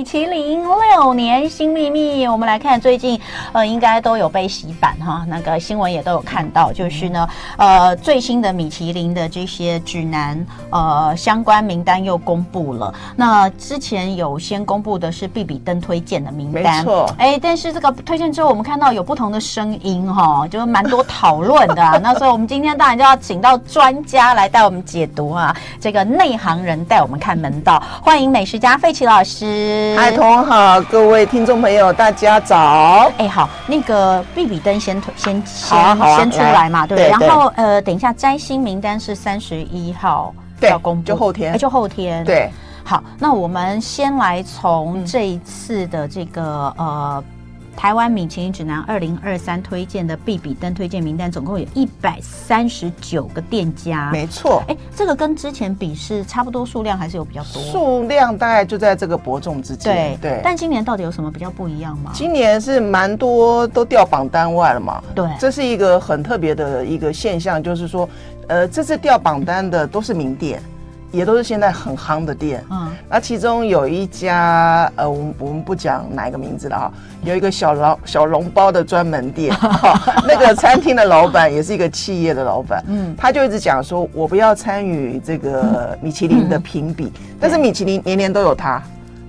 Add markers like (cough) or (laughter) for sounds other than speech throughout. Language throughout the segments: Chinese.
米其林六年新秘密，我们来看最近，呃，应该都有被洗版哈，那个新闻也都有看到，就是呢，呃，最新的米其林的这些指南，呃，相关名单又公布了。那之前有先公布的是必比登推荐的名单，没错，哎，但是这个推荐之后，我们看到有不同的声音哈，就是蛮多讨论的啊。那所以我们今天当然就要请到专家来带我们解读啊，这个内行人带我们看门道，欢迎美食家费奇老师。嗨，同好，各位听众朋友，大家早。哎，好，那个必比登先推先好啊啊先出来嘛，对，对，然后呃，等一下摘星名单是三十一号要公布，就后天，就后天。对，好，那我们先来从这一次的这个、嗯、呃。台湾米其林指南二零二三推荐的必比登推荐名单，总共有一百三十九个店家。没错，哎，这个跟之前比是差不多数量，还是有比较多？数量大概就在这个伯仲之间。对对。但今年到底有什么比较不一样吗？今年是蛮多都掉榜单外了嘛。对，这是一个很特别的一个现象，就是说，呃，这次掉榜单的都是名店。也都是现在很夯的店，嗯，那其中有一家，呃，我们我们不讲哪一个名字了哈，有一个小笼小笼包的专门店，(laughs) 那个餐厅的老板也是一个企业的老板，嗯，他就一直讲说，我不要参与这个米其林的评比，但是米其林年年都有他，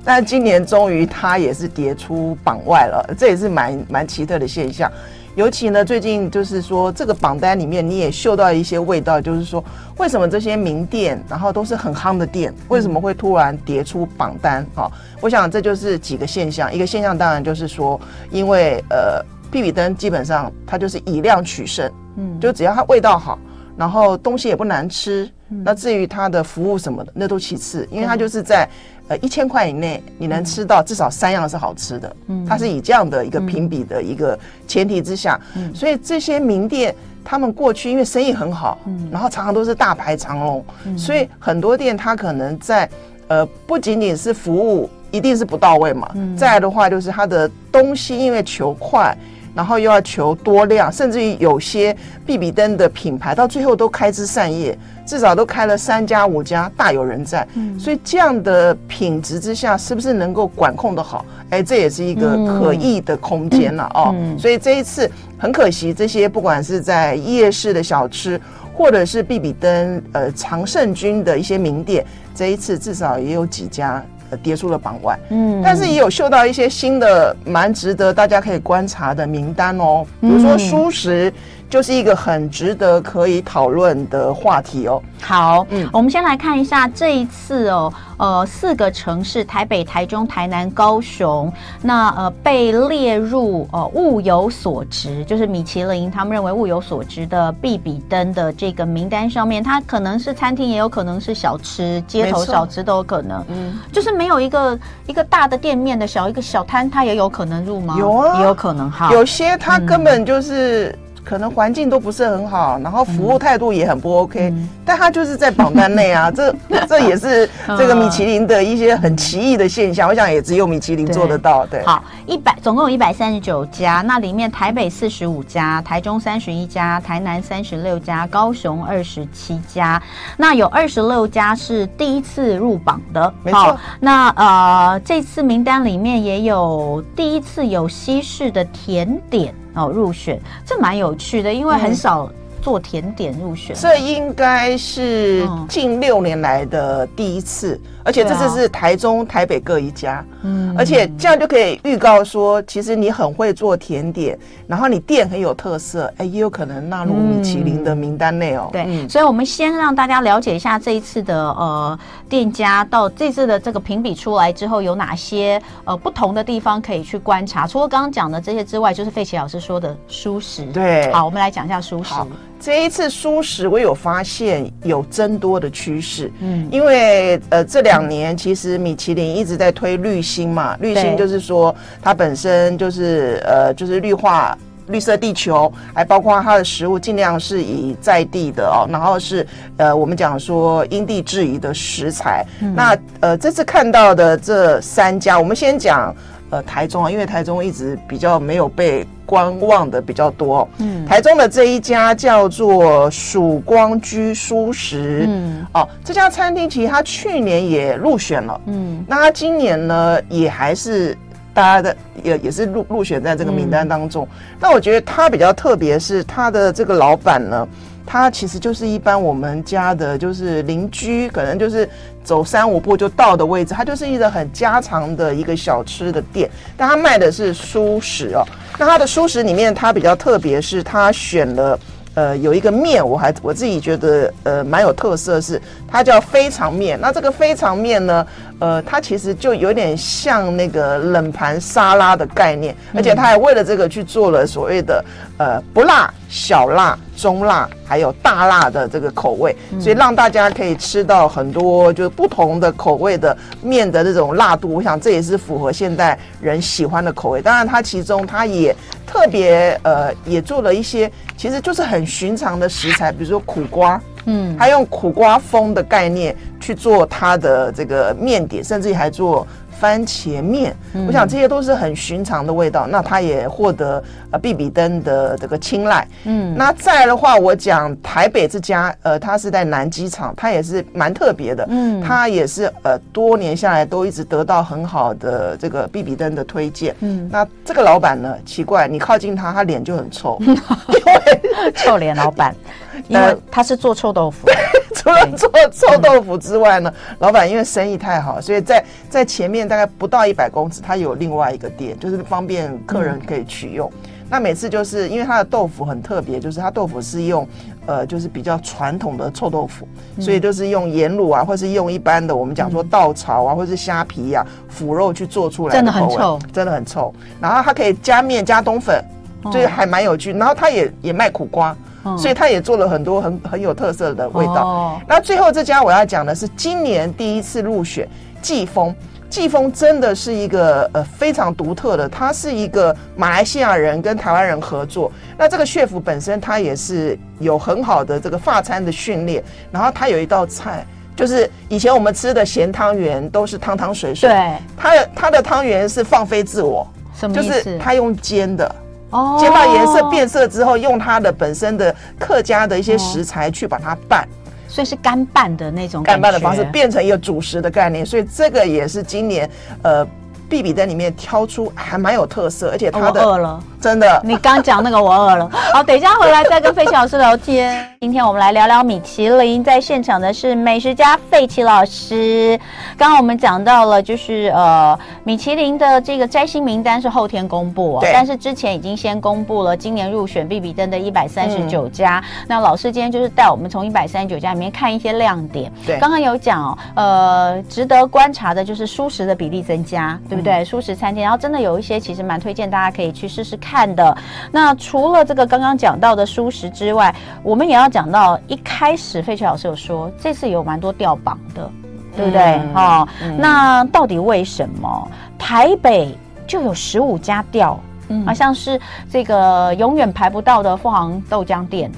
但今年终于它也是跌出榜外了，这也是蛮蛮奇特的现象。尤其呢，最近就是说，这个榜单里面你也嗅到一些味道，就是说，为什么这些名店，然后都是很夯的店，为什么会突然跌出榜单？哈，我想这就是几个现象。一个现象当然就是说，因为呃，必比登基本上它就是以量取胜，嗯，就只要它味道好，然后东西也不难吃，那至于它的服务什么的，那都其次，因为它就是在。呃，一千块以内你能吃到至少三样是好吃的，嗯，它是以这样的一个评比的一个前提之下，嗯，所以这些名店他们过去因为生意很好，嗯，然后常常都是大排长龙，嗯，所以很多店它可能在呃不仅仅是服务一定是不到位嘛，嗯，再来的话就是它的东西因为求快。然后又要求多量，甚至于有些必比登的品牌到最后都开枝散叶，至少都开了三家五家，大有人在。嗯，所以这样的品质之下，是不是能够管控得好？哎，这也是一个可议的空间了哦。所以这一次很可惜，这些不管是在夜市的小吃，或者是必比登呃常胜军的一些名店，这一次至少也有几家。跌出了榜外，嗯，但是也有嗅到一些新的，蛮值得大家可以观察的名单哦，比如说蔬食。就是一个很值得可以讨论的话题哦。好，嗯，我们先来看一下这一次哦，呃，四个城市台北、台中、台南、高雄，那呃被列入呃物有所值，就是米其林他们认为物有所值的必比登的这个名单上面，它可能是餐厅，也有可能是小吃，街头小吃都有可能。嗯，就是没有一个一个大的店面的小一个小摊，它也有可能入吗？有啊，也有可能哈。有些它根本就是。嗯可能环境都不是很好，然后服务态度也很不 OK，嗯，但他就是在榜单内啊，(laughs) 这这也是这个米其林的一些很奇异的现象，我想也只有米其林做得到。对，好，一百总共有一百三十九家，那里面台北四十五家，台中三十一家，台南三十六家，高雄二十七家，那有二十六家是第一次入榜的，没错。那呃，这次名单里面也有第一次有西式的甜点。哦，入选这蛮有趣的，因为很少做甜点入选。这应该是近六年来的第一次。而且这次是台中、台北各一家，嗯，而且这样就可以预告说，其实你很会做甜点，然后你店很有特色，哎，也有可能纳入米其林的名单内哦。对，所以我们先让大家了解一下这一次的呃店家到这次的这个评比出来之后有哪些呃不同的地方可以去观察。除了刚刚讲的这些之外，就是费奇老师说的舒适。对，好，我们来讲一下舒适。这一次舒适我有发现有增多的趋势，嗯，因为呃这两。两年其实米其林一直在推绿星嘛，绿星就是说它本身就是呃就是绿化绿色地球，还包括它的食物尽量是以在地的哦，然后是呃我们讲说因地制宜的食材。嗯、那呃这次看到的这三家，我们先讲呃台中啊，因为台中一直比较没有被观望的比较多。嗯，台中的这一家叫做曙光居蔬食。嗯，哦，这家餐厅其实它去年也入选了。嗯，那它今年呢也还是大家的也也是入入选在这个名单当中。嗯，那我觉得它比较特别是它的这个老板呢。它其实就是一般我们家的，就是邻居，可能就是走三五步就到的位置。它就是一个很家常的一个小吃的店，但它卖的是蔬食哦。那它的蔬食里面，它比较特别是它选了。呃，有一个面，我还我自己觉得呃蛮有特色，是它叫非常面。那这个非常面呢，呃，它其实就有点像那个冷盘沙拉的概念，而且它还为了这个去做了所谓的呃不辣、小辣、中辣，还有大辣的这个口味，所以让大家可以吃到很多就是不同的口味的面的这种辣度。我想这也是符合现代人喜欢的口味。当然，它其中它也特别呃也做了一些。其实就是很寻常的食材，比如说苦瓜，嗯，他用苦瓜风的概念去做它的这个面点，甚至还做。番茄面，我想这些都是很寻常的味道。那他也获得呃比比登的这个青睐。嗯，那再来的话，我讲台北这家，呃，他是在南机场，他也是蛮特别的。嗯，他也是呃多年下来都一直得到很好的这个比比登的推荐。嗯，那这个老板呢，奇怪，你靠近他，他脸就很臭，因 (laughs) 为臭脸老板，(laughs) 因为他是做臭豆腐。(laughs) 除了做 (laughs) 臭豆腐之外呢，老板因为生意太好，所以在在前面大概不到一百公尺，他有另外一个店，就是方便客人可以取用。那每次就是因为他的豆腐很特别，就是他豆腐是用呃，就是比较传统的臭豆腐，所以就是用盐卤啊，或是用一般的我们讲说稻草啊，或是虾皮呀、腐肉去做出来的，真的很臭，真的很臭。然后它可以加面加冬粉，就是还蛮有趣。然后他也也卖苦瓜。所以他也做了很多很很有特色的味道。哦、那最后这家我要讲的是今年第一次入选季风，季风真的是一个呃非常独特的，他是一个马来西亚人跟台湾人合作。那这个 chef 本身他也是有很好的这个发餐的训练，然后他有一道菜，就是以前我们吃的咸汤圆都是汤汤水水，对，它的他的汤圆是放飞自我，什么意思？就是他用煎的。哦，煎到颜色变色之后，用它的本身的客家的一些食材去把它拌，所以是干拌的那种干拌的方式，变成一个主食的概念。所以这个也是今年呃必比在里面挑出还蛮有特色，而且它的饿了。真的，你刚讲那个我饿了。好，等一下回来再跟费奇老师聊天。(laughs) 今天我们来聊聊米其林，在现场的是美食家费奇老师。刚刚我们讲到了，就是呃，米其林的这个摘星名单是后天公布，哦但是之前已经先公布了今年入选必比登的一百三十九家。嗯、那老师今天就是带我们从一百三十九家里面看一些亮点。对，刚刚有讲哦，呃，值得观察的就是蔬食的比例增加，对不对？嗯、蔬食餐厅，然后真的有一些其实蛮推荐大家可以去试试看。看的那除了这个刚刚讲到的舒食之外，我们也要讲到一开始费雪老师有说这次有蛮多掉榜的，对不对？嗯、哦，嗯、那到底为什么台北就有十五家掉？嗯，好像是这个永远排不到的凤凰豆浆店，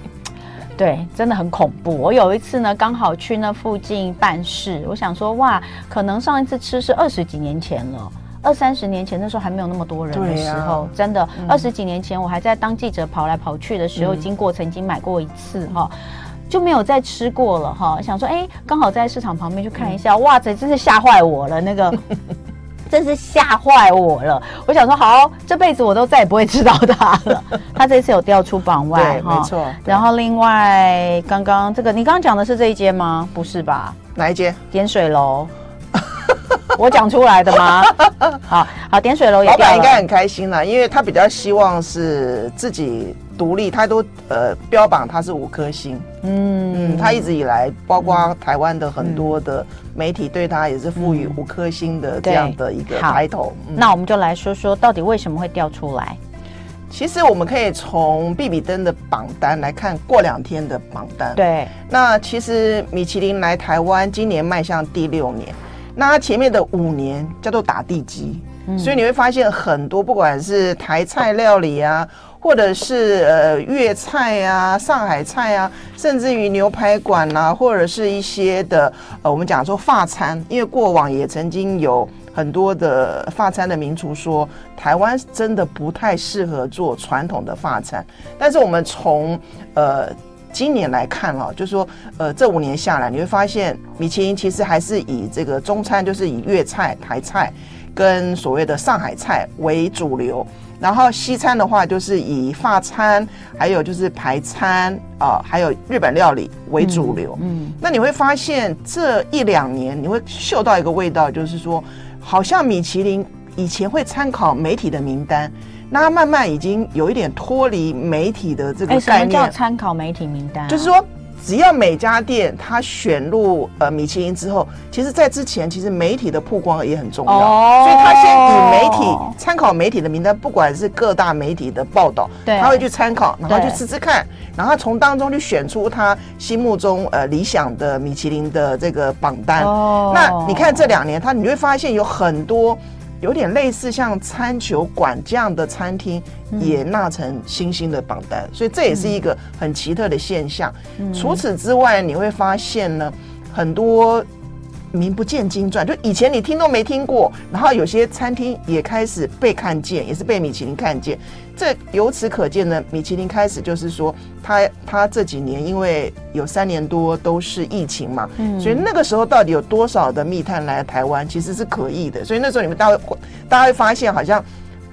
(laughs) 对，真的很恐怖。我有一次呢，刚好去那附近办事，我想说哇，可能上一次吃是二十几年前了。二三十年前，那时候还没有那么多人的时候，啊、真的，二十几年前我还在当记者跑来跑去的时候，嗯、经过曾经买过一次哈，就没有再吃过了哈。想说，哎、欸，刚好在市场旁边去看一下，嗯、哇塞，真是吓坏我了，那个 (laughs) 真是吓坏我了。我想说，好，这辈子我都再也不会吃到它了。它这次有掉出榜外，没错。然后另外，刚刚这个你刚刚讲的是这一间吗？不是吧？哪一间？点水楼。(laughs) 我讲出来的吗？(laughs) 好好，点水楼也。老板应该很开心啦，因为他比较希望是自己独立，他都呃标榜他是五颗星。嗯嗯，他一直以来，包括台湾的很多的媒体对他也是赋予五颗星的这样的一个抬头。嗯、那我们就来说说，到底为什么会掉出来？其实我们可以从必比登的榜单来看，过两天的榜单。对，那其实米其林来台湾，今年迈向第六年。那它前面的五年叫做打地基，嗯、所以你会发现很多，不管是台菜料理啊，或者是呃粤菜啊、上海菜啊，甚至于牛排馆啊，或者是一些的呃我们讲说法餐，因为过往也曾经有很多的法餐的名厨说，台湾真的不太适合做传统的法餐。但是我们从呃今年来看啊，就是说呃这五年下来，你会发现米其林其实还是以这个中餐，就是以粤菜、台菜跟所谓的上海菜为主流。然后西餐的话，就是以法餐，还有就是排餐啊、呃，还有日本料理为主流。嗯，嗯，那你会发现这一两年，你会嗅到一个味道，就是说，好像米其林以前会参考媒体的名单，那它慢慢已经有一点脱离媒体的这个概念。什么叫参考媒体名单啊？就是说。只要每家店它选入呃米其林之后，其实，在之前其实媒体的曝光也很重要，哦、所以他先以媒体参考媒体的名单，不管是各大媒体的报道，他会去参考，然后去吃吃看，然后从当中去选出他心目中呃理想的米其林的这个榜单。哦、那你看这两年，他你会发现有很多。有点类似像餐酒馆这样的餐厅也纳成星星的榜单，所以这也是一个很奇特的现象。除此之外，你会发现呢，很多。名不见经传，就以前你听都没听过，然后有些餐厅也开始被看见，也是被米其林看见。这由此可见呢，米其林开始就是说，他他这几年因为有三年多都是疫情嘛，嗯，所以那个时候到底有多少的密探来台湾，其实是可疑的。所以那时候你们大家会大家会发现，好像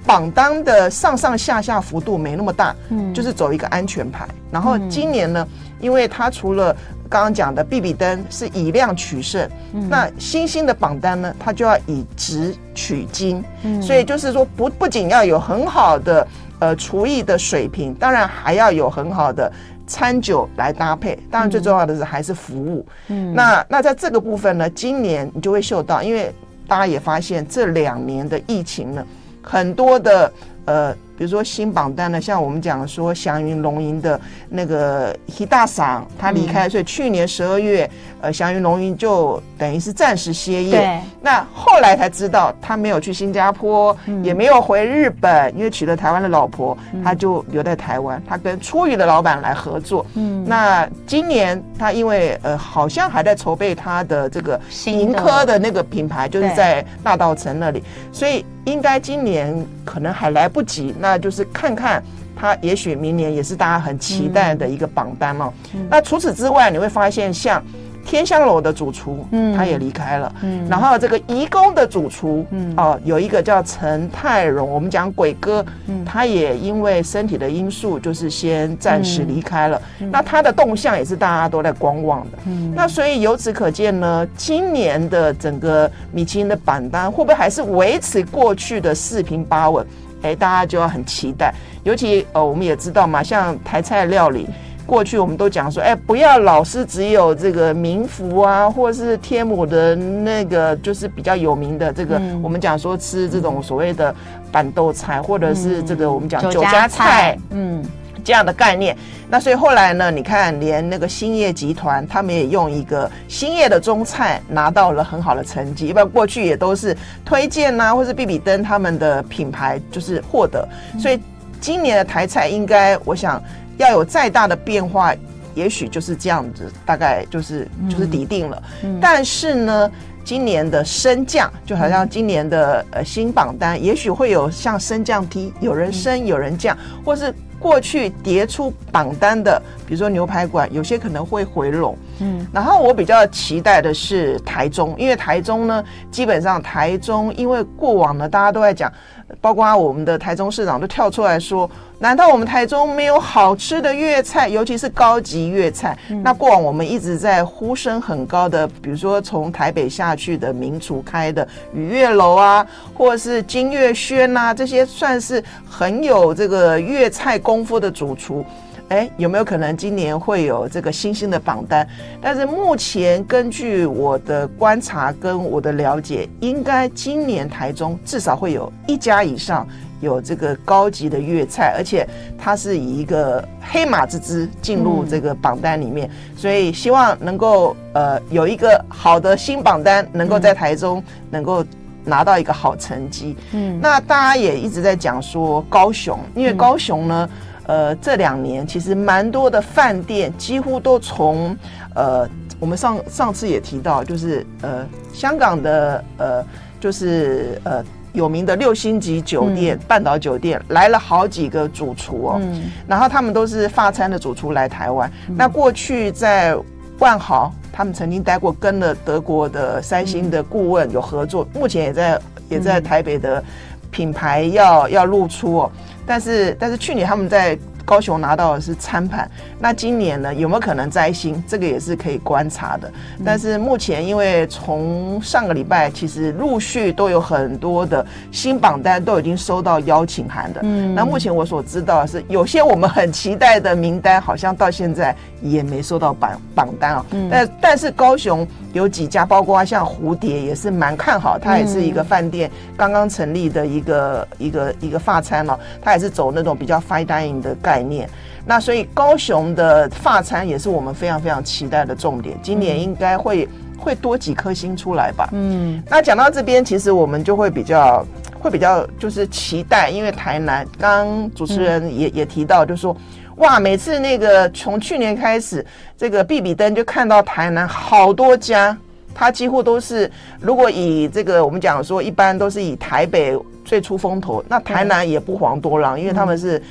榜单的上上下下幅度没那么大，嗯，就是走一个安全牌。然后今年呢，因为他除了刚刚讲的必比登是以量取胜，嗯、那新兴的榜单呢，它就要以值取精，嗯、所以就是说不不仅要有很好的呃厨艺的水平，当然还要有很好的餐酒来搭配，当然最重要的是还是服务。嗯，那那在这个部分呢，今年你就会嗅到，因为大家也发现这两年的疫情呢，很多的呃。比如说新榜单呢，像我们讲说祥云龙吟的那个一大赏，他离开，所以去年十二月，呃，祥云龙吟就等于是暂时歇业。对。那后来才知道，他没有去新加坡，也没有回日本，因为娶了台湾的老婆，他就留在台湾。他跟初遇的老板来合作。嗯。那今年他因为呃，好像还在筹备他的这个盈科的那个品牌，就是在大道城那里，所以。应该今年可能还来不及，那就是看看他，也许明年也是大家很期待的一个榜单哦。嗯、那除此之外，你会发现像。天香楼的主厨，嗯，他也离开了，嗯，然后这个颐宫的主厨，嗯，哦，有一个叫陈泰荣，我们讲鬼哥，嗯，他也因为身体的因素，就是先暂时离开了。嗯，那他的动向也是大家都在观望的，嗯，那所以由此可见呢，今年的整个米其林的榜单会不会还是维持过去的四平八稳？哎，大家就要很期待。尤其呃，我们也知道嘛，像台菜料理。过去我们都讲说，哎，不要老是只有这个名福啊，或是天母的那个，就是比较有名的这个。嗯、我们讲说吃这种所谓的板豆菜，或者是这个我们讲酒家菜，嗯，这样的概念。那所以后来呢，你看连那个兴业集团，他们也用一个兴业的中菜拿到了很好的成绩。一般过去也都是推荐呐、啊，或是必比登他们的品牌就是获得。所以今年的台菜应该，我想。要有再大的变化，也许就是这样子，大概就是就是底定了。但是呢，今年的升降就好像今年的呃新榜单，也许会有像升降梯，有人升有人降，或是过去跌出榜单的，比如说牛排馆，有些可能会回笼。嗯，然后我比较期待的是台中，因为台中呢，基本上台中因为过往呢，大家都在讲。包括我们的台中市长都跳出来说：“难道我们台中没有好吃的粤菜，尤其是高级粤菜？”嗯、那过往我们一直在呼声很高的，比如说从台北下去的名厨开的雨月楼啊，或者是金月轩呐，这些算是很有这个粤菜功夫的主厨。哎，有没有可能今年会有这个新兴的榜单？但是目前根据我的观察跟我的了解，应该今年台中至少会有一家以上有这个高级的粤菜，而且它是以一个黑马之姿进入这个榜单里面，嗯、所以希望能够呃有一个好的新榜单，能够在台中能够拿到一个好成绩。嗯，那大家也一直在讲说高雄，因为高雄呢。嗯呃，这两年其实蛮多的饭店几乎都从呃，我们上上次也提到，就是呃，香港的呃就是呃有名的六星级酒店、嗯、半岛酒店来了好几个主厨哦，嗯、然后他们都是法餐的主厨来台湾。嗯、那过去在万豪，他们曾经待过，跟了德国的三星的顾问有合作，目前也在也在台北的品牌要要露出哦。但是但是去年他们在。高雄拿到的是餐盘，那今年呢，有没有可能摘星？这个也是可以观察的。但是目前，因为从上个礼拜，其实陆续都有很多的新榜单都已经收到邀请函的。嗯，那目前我所知道的是，有些我们很期待的名单，好像到现在也没收到榜榜单啊。嗯，但但是高雄有几家，包括像蝴蝶也是蛮看好，它也是一个饭店刚刚成立的一个一个一个发餐哦，它也是走那种比较 fine dining 的概念。概念，那所以高雄的发餐也是我们非常非常期待的重点，今年应该会会多几颗星出来吧。嗯，那讲到这边，其实我们就会比较会比较就是期待，因为台南刚刚主持人也、嗯、也提到，就是说哇，每次那个从去年开始，这个比比登就看到台南好多家。它几乎都是，如果以这个我们讲说，一般都是以台北最出风头，那台南也不遑多让，因为他们是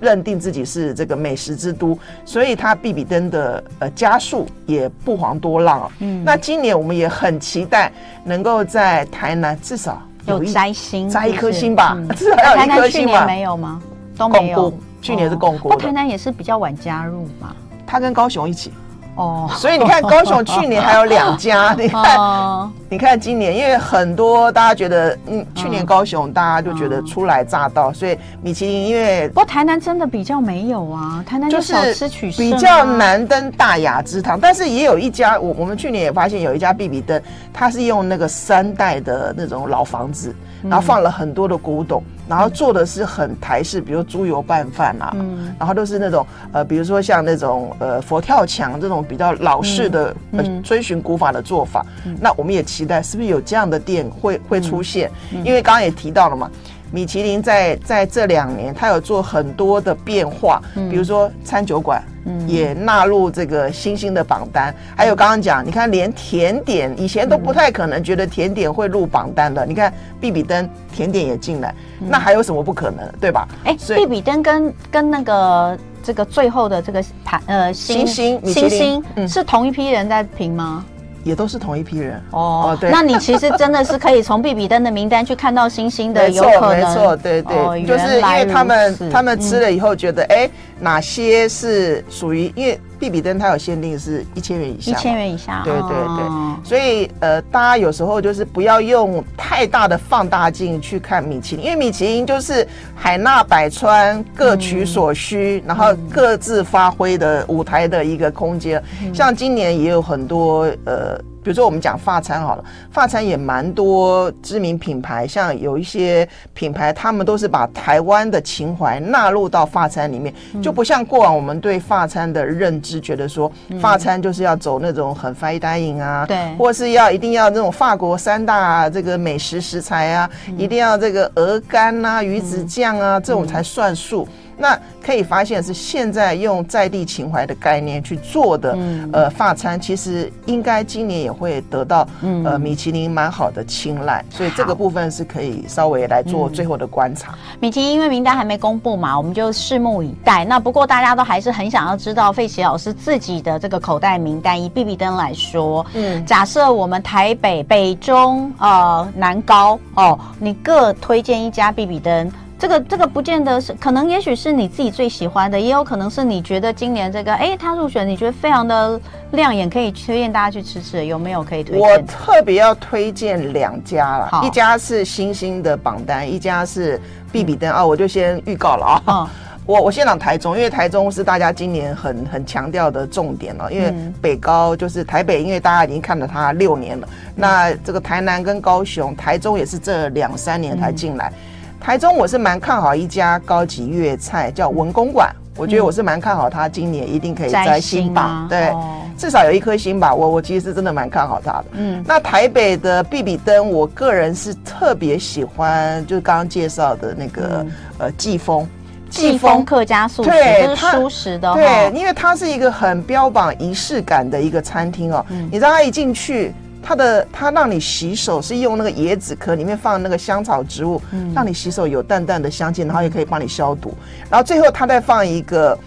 认定自己是这个美食之都，所以它必比登的呃家数也不遑多让。嗯，那今年我们也很期待能够在台南至少有摘星，摘一颗星吧，至少要有一颗星吧？没有吗？都没有，去年是共估。台南也是比较晚加入嘛，他跟高雄一起。哦，所以你看，高雄去年还有两家，(laughs) 你看，你看今年，因为很多大家觉得，嗯，去年高雄大家就觉得初来乍到，所以米其林因为不过台南真的比较没有啊，台南就是少吃取，比较难登大雅之堂，但是也有一家，我我们去年也发现有一家必比登，它是用那个三代的那种老房子，然后放了很多的古董。然后做的是很台式，比如猪油拌饭啊，嗯，然后都是那种呃，比如说像那种呃佛跳墙这种比较老式的、嗯呃、追寻古法的做法。嗯、那我们也期待是不是有这样的店会会出现？嗯、因为刚刚也提到了嘛，米其林在在这两年它有做很多的变化，嗯、比如说餐酒馆。也纳入这个星星的榜单，还有刚刚讲，你看连甜点以前都不太可能觉得甜点会入榜单的，你看必比登甜点也进来，那还有什么不可能，对吧？哎，必比登跟跟那个这个最后的这个盘呃星星星星是同一批人在评吗？也都是同一批人。哦，哦，对，那你其实真的是可以从比比登的名单去看到星星的，(laughs) 有可能，没错，对对，哦、就是因为他们他们吃了以后觉得，哎、嗯，哪些是属于因为。必比登它有限定是一千元以下，一千元以下，对对对，所以呃，大家有时候就是不要用太大的放大镜去看米其林，因为米其林就是海纳百川，各取所需，然后各自发挥的舞台的一个空间。像今年也有很多呃。比如说，我们讲发餐好了，发餐也蛮多知名品牌，像有一些品牌，他们都是把台湾的情怀纳入到发餐里面，就不像过往我们对发餐的认知，觉得说发餐就是要走那种很 fine dining 啊，对，或是要一定要那种法国三大这个美食食材啊，一定要这个鹅肝啊、鱼子酱啊这种才算数。那可以发现是现在用在地情怀的概念去做的，嗯、呃，法餐其实应该今年也会得到、嗯、呃米其林蛮好的青睐，所以这个部分是可以稍微来做最后的观察。嗯、米其林因为名单还没公布嘛，我们就拭目以待。那不过大家都还是很想要知道费奇老师自己的这个口袋名单。以必比登来说，嗯，假设我们台北、北中、呃南高哦，你各推荐一家必比登。这个这个不见得是，可能也许是你自己最喜欢的，也有可能是你觉得今年这个，哎，他入选，你觉得非常的亮眼，可以推荐大家去吃吃，有没有可以推荐？我特别要推荐两家了，一家是星星的榜单，一家是必比登啊，我就先预告了啊。(laughs) 嗯、我我先讲台中，因为台中是大家今年很很强调的重点了，因为北高就是台北，因为大家已经看了它六年了，嗯、那这个台南跟高雄，台中也是这两三年才进来。嗯台中我是蛮看好一家高级粤菜，叫文公馆。我觉得我是蛮看好它今年一定可以摘星吧，对，至少有一颗星吧。我我其实是真的蛮看好它的。嗯，那台北的必比登，我个人是特别喜欢，就是刚刚介绍的那个呃季风，季风客家素食，对，是舒适的，对，因为它是一个很标榜仪式感的一个餐厅哦。你知道他一进去。它的它让你洗手是用那个椰子壳里面放那个香草植物，嗯、让你洗手有淡淡的香气，然后也可以帮你消毒。然后最后它再放一个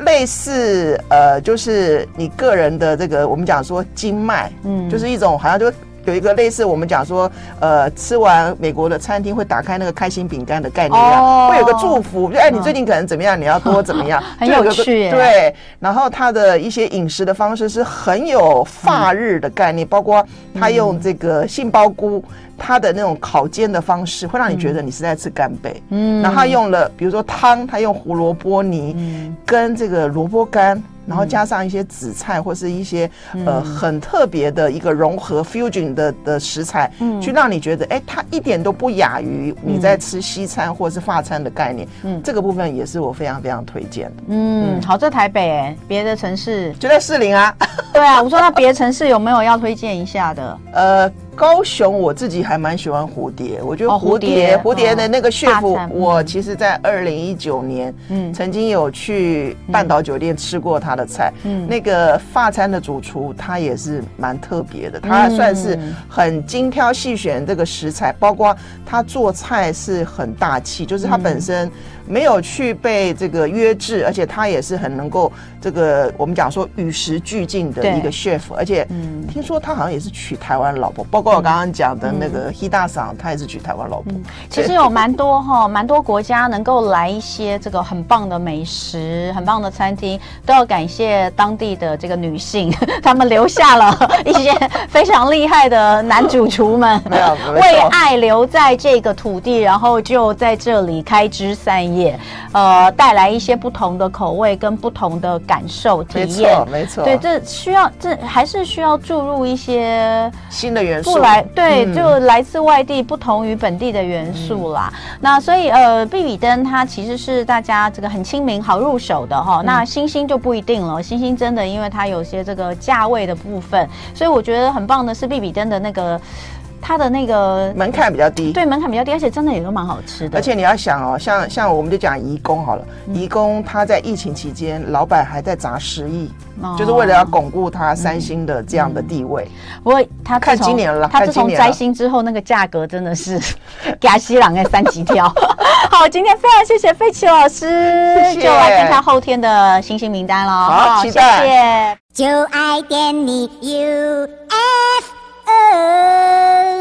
类似呃，就是你个人的这个我们讲说经脉，嗯，就是一种好像就。有一个类似我们讲说，呃，吃完美国的餐厅会打开那个开心饼干的概念一样，哦、会有个祝福，就哎，你最近可能怎么样？你要多怎么样？(laughs) 很有趣，对。然后他的一些饮食的方式是很有法日的概念，嗯、包括他用这个杏鲍菇，他的那种烤煎的方式，会让你觉得你是在吃干贝。嗯。然后他用了，比如说汤，他用胡萝卜泥跟这个萝卜干。然后加上一些紫菜或是一些呃很特别的一个融合 fusion 的的食材，嗯，去让你觉得哎，它一点都不亚于你在吃西餐或是法餐的概念，嗯，这个部分也是我非常非常推荐的。嗯，好，在台北哎，别的城市就在士林啊。对啊，我说那别的城市有没有要推荐一下的？(laughs) 呃。高雄我自己还蛮喜欢蝴蝶，我觉得蝴蝶蝴蝶的那个 chef，我其实在二零一九年，嗯，曾经有去半岛酒店吃过他的菜，嗯，那个法餐的主厨他也是蛮特别的，他算是很精挑细选这个食材，包括他做菜是很大气，就是他本身。没有去被这个约制，而且他也是很能够这个我们讲说与时俱进的一个 chef，而且听说他好像也是娶台湾老婆，包括我刚刚讲的那个 Hida 桑，他也是娶台湾老婆。其实有蛮多哈，蛮多国家能够来一些这个很棒的美食、很棒的餐厅，都要感谢当地的这个女性，(laughs) 他们留下了一些非常厉害的男主厨们，(laughs) 为爱留在这个土地，然后就在这里开枝散叶。也呃带来一些不同的口味跟不同的感受体验，没错，没错。对，这需要这还是需要注入一些新的元素，不来对，嗯、就来自外地不同于本地的元素啦。嗯、那所以呃，必比登它其实是大家这个很亲民、好入手的哈。嗯、那星星就不一定了，星星真的因为它有些这个价位的部分，所以我觉得很棒的是必比登的那个。它的那个门槛比较低，对，门槛比较低，而且真的也都蛮好吃的。而且你要想哦，像像我们就讲移工好了，颐宫它在疫情期间，老板还在砸十亿，就是为了要巩固他三星的这样的地位。不过他看今年了，他自从摘星之后，那个价格真的是亚西朗的三级跳。(laughs) 好，今天非常谢谢费琪老师，就来看看后天的星星名单了。好，期待。谢谢。就爱点你 UFO oh.